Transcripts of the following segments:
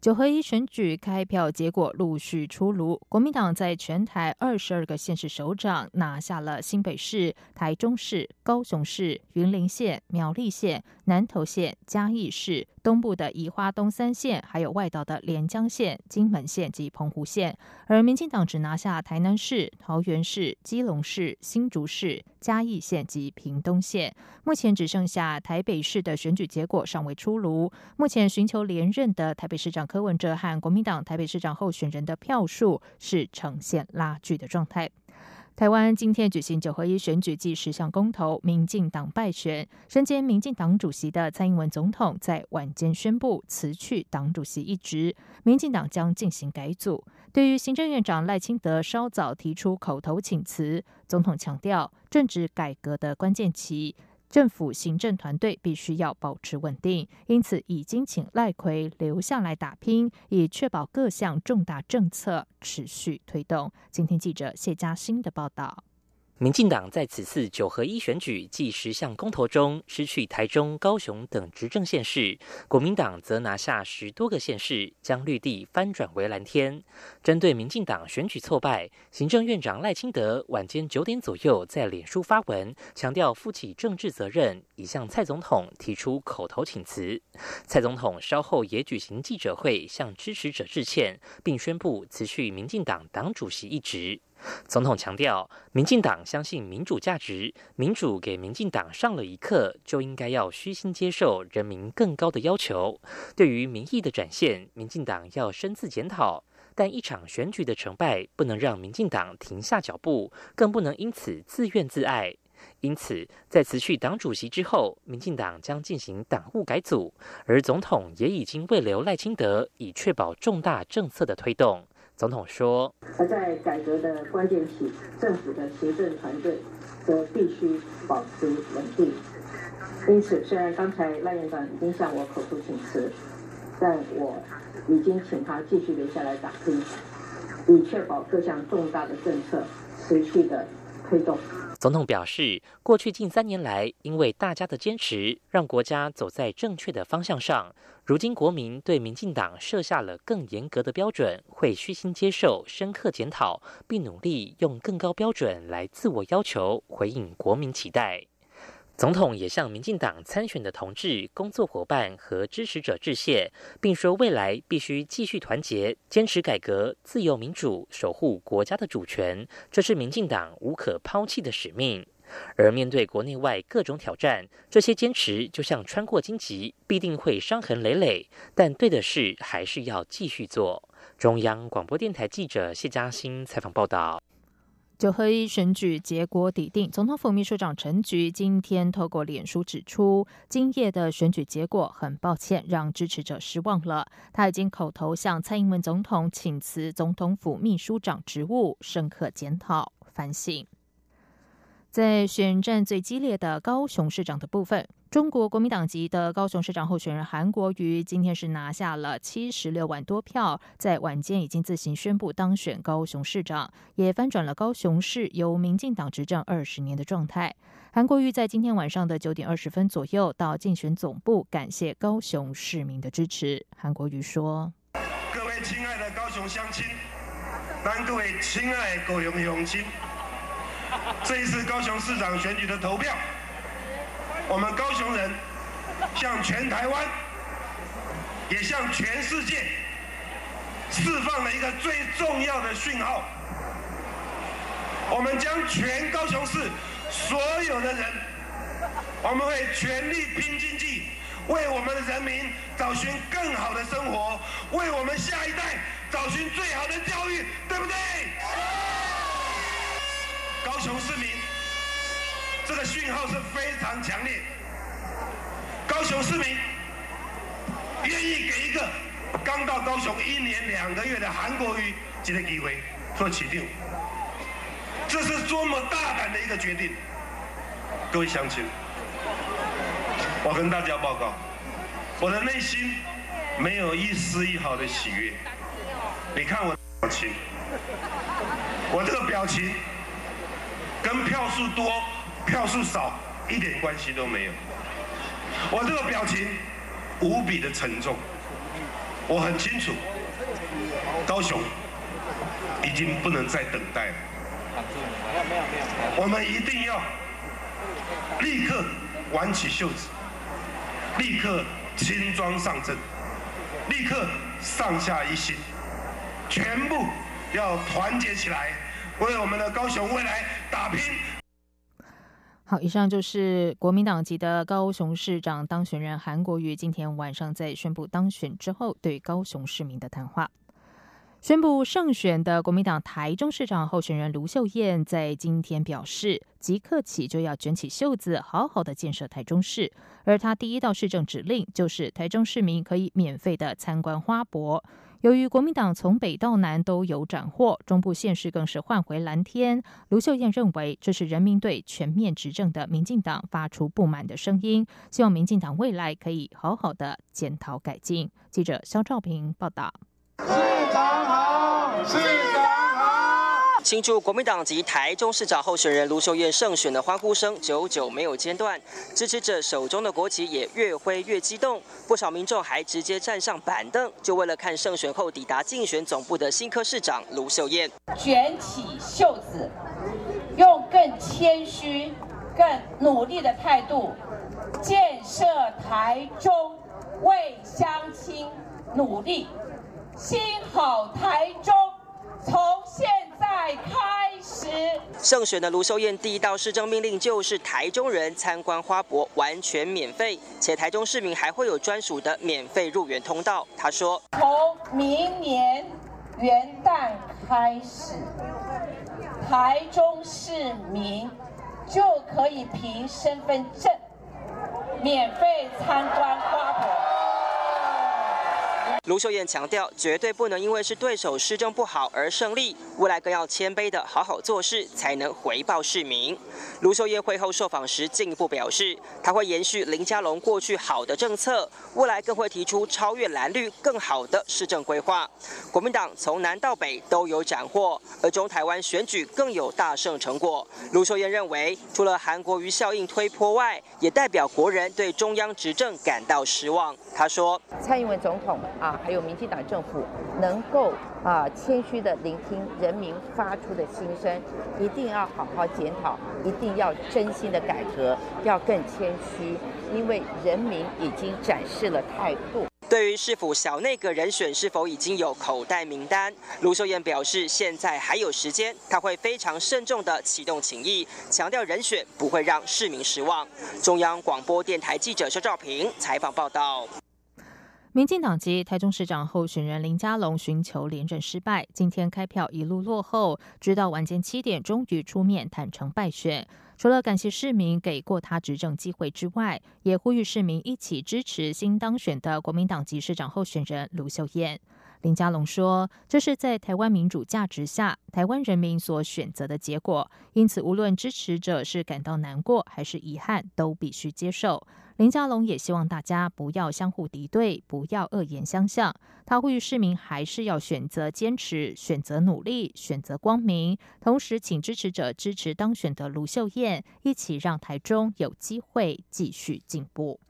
九合一选举开票结果陆续出炉，国民党在全台二十二个县市首长拿下了新北市、台中市、高雄市、云林县、苗栗县、南投县、嘉义市。东部的宜花东三县，还有外岛的连江县、金门县及澎湖县，而民进党只拿下台南市、桃园市、基隆市、新竹市、嘉义县及屏东县。目前只剩下台北市的选举结果尚未出炉。目前寻求连任的台北市长柯文哲和国民党台北市长候选人的票数是呈现拉锯的状态。台湾今天举行九合一选举暨十项公投，民进党败选。身兼民进党主席的蔡英文总统在晚间宣布辞去党主席一职，民进党将进行改组。对于行政院长赖清德稍早提出口头请辞，总统强调政治改革的关键期。政府行政团队必须要保持稳定，因此已经请赖奎留下来打拼，以确保各项重大政策持续推动。今天记者谢嘉欣的报道。民进党在此次九合一选举暨十项公投中失去台中、高雄等执政县市，国民党则拿下十多个县市，将绿地翻转为蓝天。针对民进党选举挫败，行政院长赖清德晚间九点左右在脸书发文，强调负起政治责任，已向蔡总统提出口头请辞。蔡总统稍后也举行记者会，向支持者致歉，并宣布辞去民进党党主席一职。总统强调，民进党相信民主价值，民主给民进党上了一课，就应该要虚心接受人民更高的要求。对于民意的展现，民进党要深自检讨。但一场选举的成败，不能让民进党停下脚步，更不能因此自怨自艾。因此，在辞去党主席之后，民进党将进行党务改组，而总统也已经未留赖清德，以确保重大政策的推动。总统说：“而在改革的关键期，政府的行政团队则必须保持稳定。因此，虽然刚才赖院长已经向我口述请辞，但我已经请他继续留下来打拼，以确保各项重大的政策持续的推动。”总统表示，过去近三年来，因为大家的坚持，让国家走在正确的方向上。如今国民对民进党设下了更严格的标准，会虚心接受、深刻检讨，并努力用更高标准来自我要求，回应国民期待。总统也向民进党参选的同志、工作伙伴和支持者致谢，并说未来必须继续团结，坚持改革、自由民主，守护国家的主权，这是民进党无可抛弃的使命。而面对国内外各种挑战，这些坚持就像穿过荆棘，必定会伤痕累累，但对的事还是要继续做。中央广播电台记者谢嘉欣采访报道。九合一选举结果抵定，总统府秘书长陈菊今天透过脸书指出，今夜的选举结果很抱歉让支持者失望了。他已经口头向蔡英文总统请辞总统府秘书长职务，深刻检讨反省。在选战最激烈的高雄市长的部分，中国国民党籍的高雄市长候选人韩国瑜今天是拿下了七十六万多票，在晚间已经自行宣布当选高雄市长，也翻转了高雄市由民进党执政二十年的状态。韩国瑜在今天晚上的九点二十分左右到竞选总部，感谢高雄市民的支持。韩国瑜说：“各位亲爱的高雄乡亲，各位亲爱的高雄乡亲。”这一次高雄市长选举的投票，我们高雄人向全台湾，也向全世界释放了一个最重要的讯号：我们将全高雄市所有的人，我们会全力拼经济，为我们的人民找寻更好的生活，为我们下一代找寻最好的教育，对不对？高雄市民，这个讯号是非常强烈。高雄市民愿意给一个刚到高雄一年两个月的韩国瑜这个机会做起定。这是多么大胆的一个决定！各位乡亲，我跟大家报告，我的内心没有一丝一毫的喜悦。你看我表情，我这个表情跟票数多、票数少一点关系都没有。我这个表情无比的沉重。我很清楚，高雄已经不能再等待了。我们一定要立刻挽起袖子，立刻轻装上阵，立刻上下一心，全部要团结起来，为我们的高雄未来打拼。好，以上就是国民党籍的高雄市长当选人韩国瑜今天晚上在宣布当选之后对高雄市民的谈话。宣布胜选的国民党台中市长候选人卢秀燕在今天表示，即刻起就要卷起袖子，好好的建设台中市。而他第一道市政指令就是台中市民可以免费的参观花博。由于国民党从北到南都有斩获，中部县市更是换回蓝天。卢秀燕认为，这是人民对全面执政的民进党发出不满的声音，希望民进党未来可以好好的检讨改进。记者肖兆平报道。市长好，市长。庆祝国民党及台中市长候选人卢秀燕胜选的欢呼声久久没有间断，支持者手中的国旗也越挥越激动，不少民众还直接站上板凳，就为了看胜选后抵达竞选总部的新科市长卢秀燕。卷起袖子，用更谦虚、更努力的态度，建设台中，为乡亲努力，兴好台中。从现在开始，胜选的卢秀燕第一道市政命令就是台中人参观花博完全免费，且台中市民还会有专属的免费入园通道。他说，从明年元旦开始，台中市民就可以凭身份证免费参观花博。卢秀燕强调，绝对不能因为是对手施政不好而胜利，未来更要谦卑的好好做事，才能回报市民。卢秀燕会后受访时进一步表示，他会延续林佳龙过去好的政策，未来更会提出超越蓝绿更好的市政规划。国民党从南到北都有斩获，而中台湾选举更有大胜成果。卢秀燕认为，除了韩国瑜效应推波外，也代表国人对中央执政感到失望。他说：“蔡英文总统啊。”还有民进党政府能够啊谦虚的聆听人民发出的心声，一定要好好检讨，一定要真心的改革，要更谦虚，因为人民已经展示了态度。对于是否小内阁人选是否已经有口袋名单，卢秀燕表示现在还有时间，他会非常慎重的启动情谊，强调人选不会让市民失望。中央广播电台记者肖兆平采访报道。民进党籍台中市长候选人林佳龙寻求连任失败，今天开票一路落后，直到晚间七点终于出面坦诚败选。除了感谢市民给过他执政机会之外，也呼吁市民一起支持新当选的国民党籍市长候选人卢秀燕。林佳龙说：“这是在台湾民主价值下，台湾人民所选择的结果，因此无论支持者是感到难过还是遗憾，都必须接受。”林佳龙也希望大家不要相互敌对，不要恶言相向。他呼吁市民还是要选择坚持，选择努力，选择光明。同时，请支持者支持当选的卢秀燕，一起让台中有机会继续进步。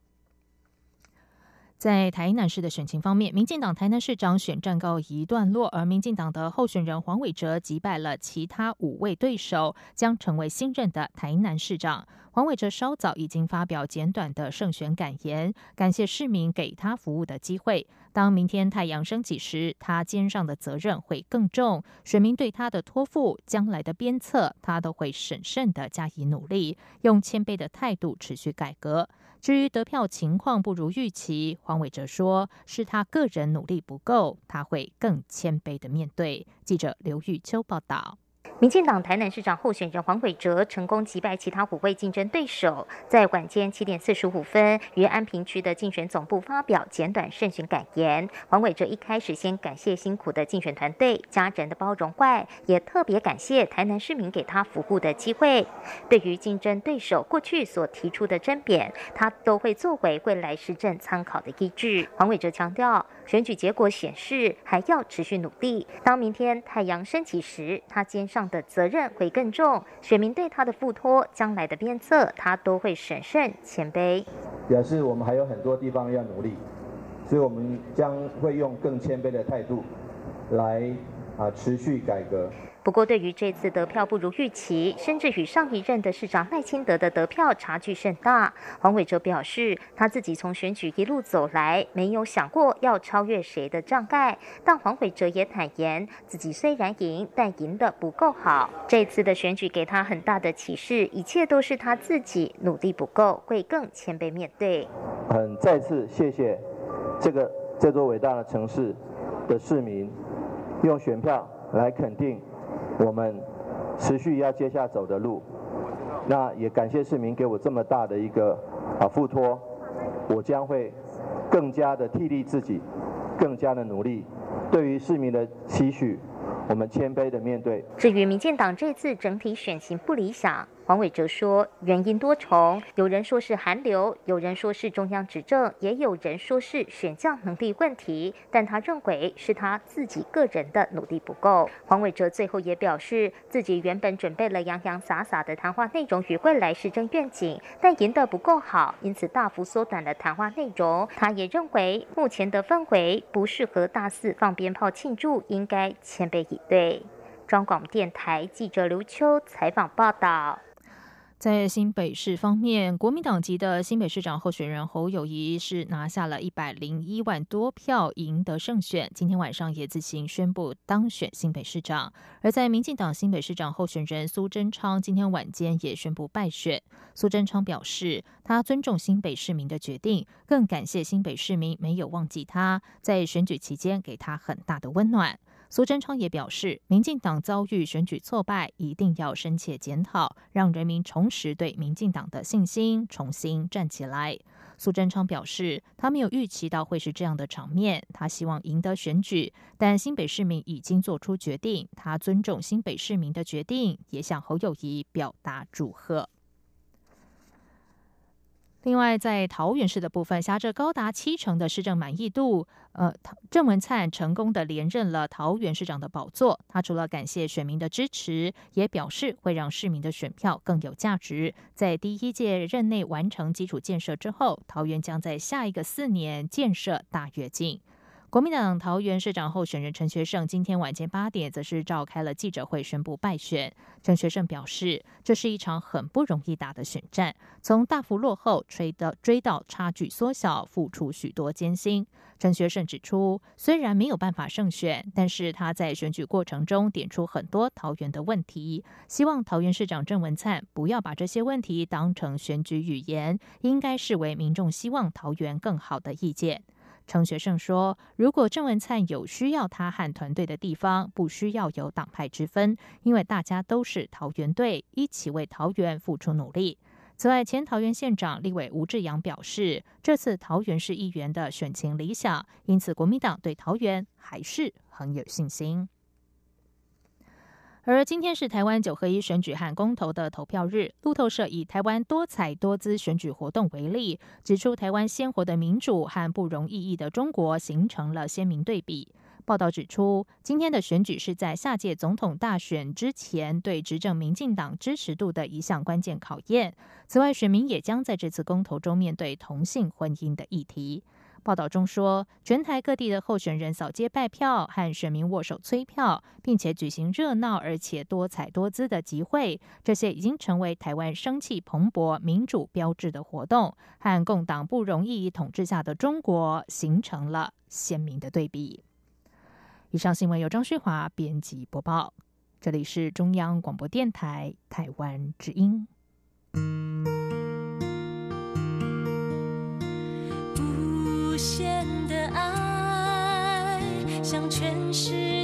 在台南市的选情方面，民进党台南市长选战告一段落，而民进党的候选人黄伟哲击败了其他五位对手，将成为新任的台南市长。黄伟哲稍早已经发表简短的胜选感言，感谢市民给他服务的机会。当明天太阳升起时，他肩上的责任会更重。选民对他的托付、将来的鞭策，他都会审慎的加以努力，用谦卑的态度持续改革。至于得票情况不如预期，黄伟哲说是他个人努力不够，他会更谦卑的面对。记者刘玉秋报道。民进党台南市长候选人黄伟哲成功击败其他五位竞争对手，在晚间七点四十五分于安平区的竞选总部发表简短胜选感言。黄伟哲一开始先感谢辛苦的竞选团队、家人的包容外，也特别感谢台南市民给他服务的机会。对于竞争对手过去所提出的争辩，他都会作为未来施政参考的依据。黄伟哲强调，选举结果显示还要持续努力。当明天太阳升起时，他肩上。的责任会更重，选民对他的付托，将来的鞭策，他都会审慎谦卑。表示我们还有很多地方要努力，所以我们将会用更谦卑的态度来啊持续改革。不过，对于这次得票不如预期，甚至与上一任的市长赖清德的得票差距甚大，黄伟哲表示，他自己从选举一路走来，没有想过要超越谁的障碍。但黄伟哲也坦言，自己虽然赢，但赢得不够好。这次的选举给他很大的启示，一切都是他自己努力不够，会更谦卑面对。很再次谢谢这个这座伟大的城市的市民，用选票来肯定。我们持续要接下走的路，那也感谢市民给我这么大的一个啊付托，我将会更加的替力自己，更加的努力，对于市民的期许。我们谦卑的面对。至于民进党这次整体选情不理想，黄伟哲说原因多重，有人说是韩流，有人说是中央执政，也有人说是选将能力问题。但他认为是他自己个人的努力不够。黄伟哲最后也表示，自己原本准备了洋洋洒洒的谈话内容与未来施政愿景，但赢得不够好，因此大幅缩短了谈话内容。他也认为目前的氛围不适合大肆放鞭炮庆祝，应该谦卑以。对，中广电台记者刘秋采访报道。在新北市方面，国民党籍的新北市长候选人侯友谊是拿下了一百零一万多票，赢得胜选。今天晚上也自行宣布当选新北市长。而在民进党新北市长候选人苏贞昌今天晚间也宣布败选。苏贞昌表示，他尊重新北市民的决定，更感谢新北市民没有忘记他，在选举期间给他很大的温暖。苏贞昌也表示，民进党遭遇选举挫败，一定要深切检讨，让人民重拾对民进党的信心，重新站起来。苏贞昌表示，他没有预期到会是这样的场面，他希望赢得选举，但新北市民已经做出决定，他尊重新北市民的决定，也向侯友谊表达祝贺。另外，在桃园市的部分，挟着高达七成的市政满意度，呃，郑文灿成功的连任了桃园市长的宝座。他除了感谢选民的支持，也表示会让市民的选票更有价值。在第一届任内完成基础建设之后，桃园将在下一个四年建设大跃进。国民党桃园市长候选人陈学圣今天晚间八点，则是召开了记者会，宣布败选。陈学圣表示，这是一场很不容易打的选战，从大幅落后追到追到差距缩小，付出许多艰辛。陈学圣指出，虽然没有办法胜选，但是他在选举过程中点出很多桃园的问题，希望桃园市长郑文灿不要把这些问题当成选举语言，应该视为民众希望桃园更好的意见。程学胜说：“如果郑文灿有需要他和团队的地方，不需要有党派之分，因为大家都是桃园队，一起为桃园付出努力。”此外，前桃园县长立委吴志阳表示，这次桃园市议员的选情理想，因此国民党对桃园还是很有信心。而今天是台湾九合一选举和公投的投票日。路透社以台湾多彩多姿选举活动为例，指出台湾鲜活的民主和不容易易的中国形成了鲜明对比。报道指出，今天的选举是在下届总统大选之前对执政民进党支持度的一项关键考验。此外，选民也将在这次公投中面对同性婚姻的议题。报道中说，全台各地的候选人扫街拜票，和选民握手催票，并且举行热闹而且多彩多姿的集会，这些已经成为台湾生气蓬勃、民主标志的活动，和共党不容易统治下的中国形成了鲜明的对比。以上新闻由张旭华编辑播报，这里是中央广播电台台湾之音。限的爱向全世界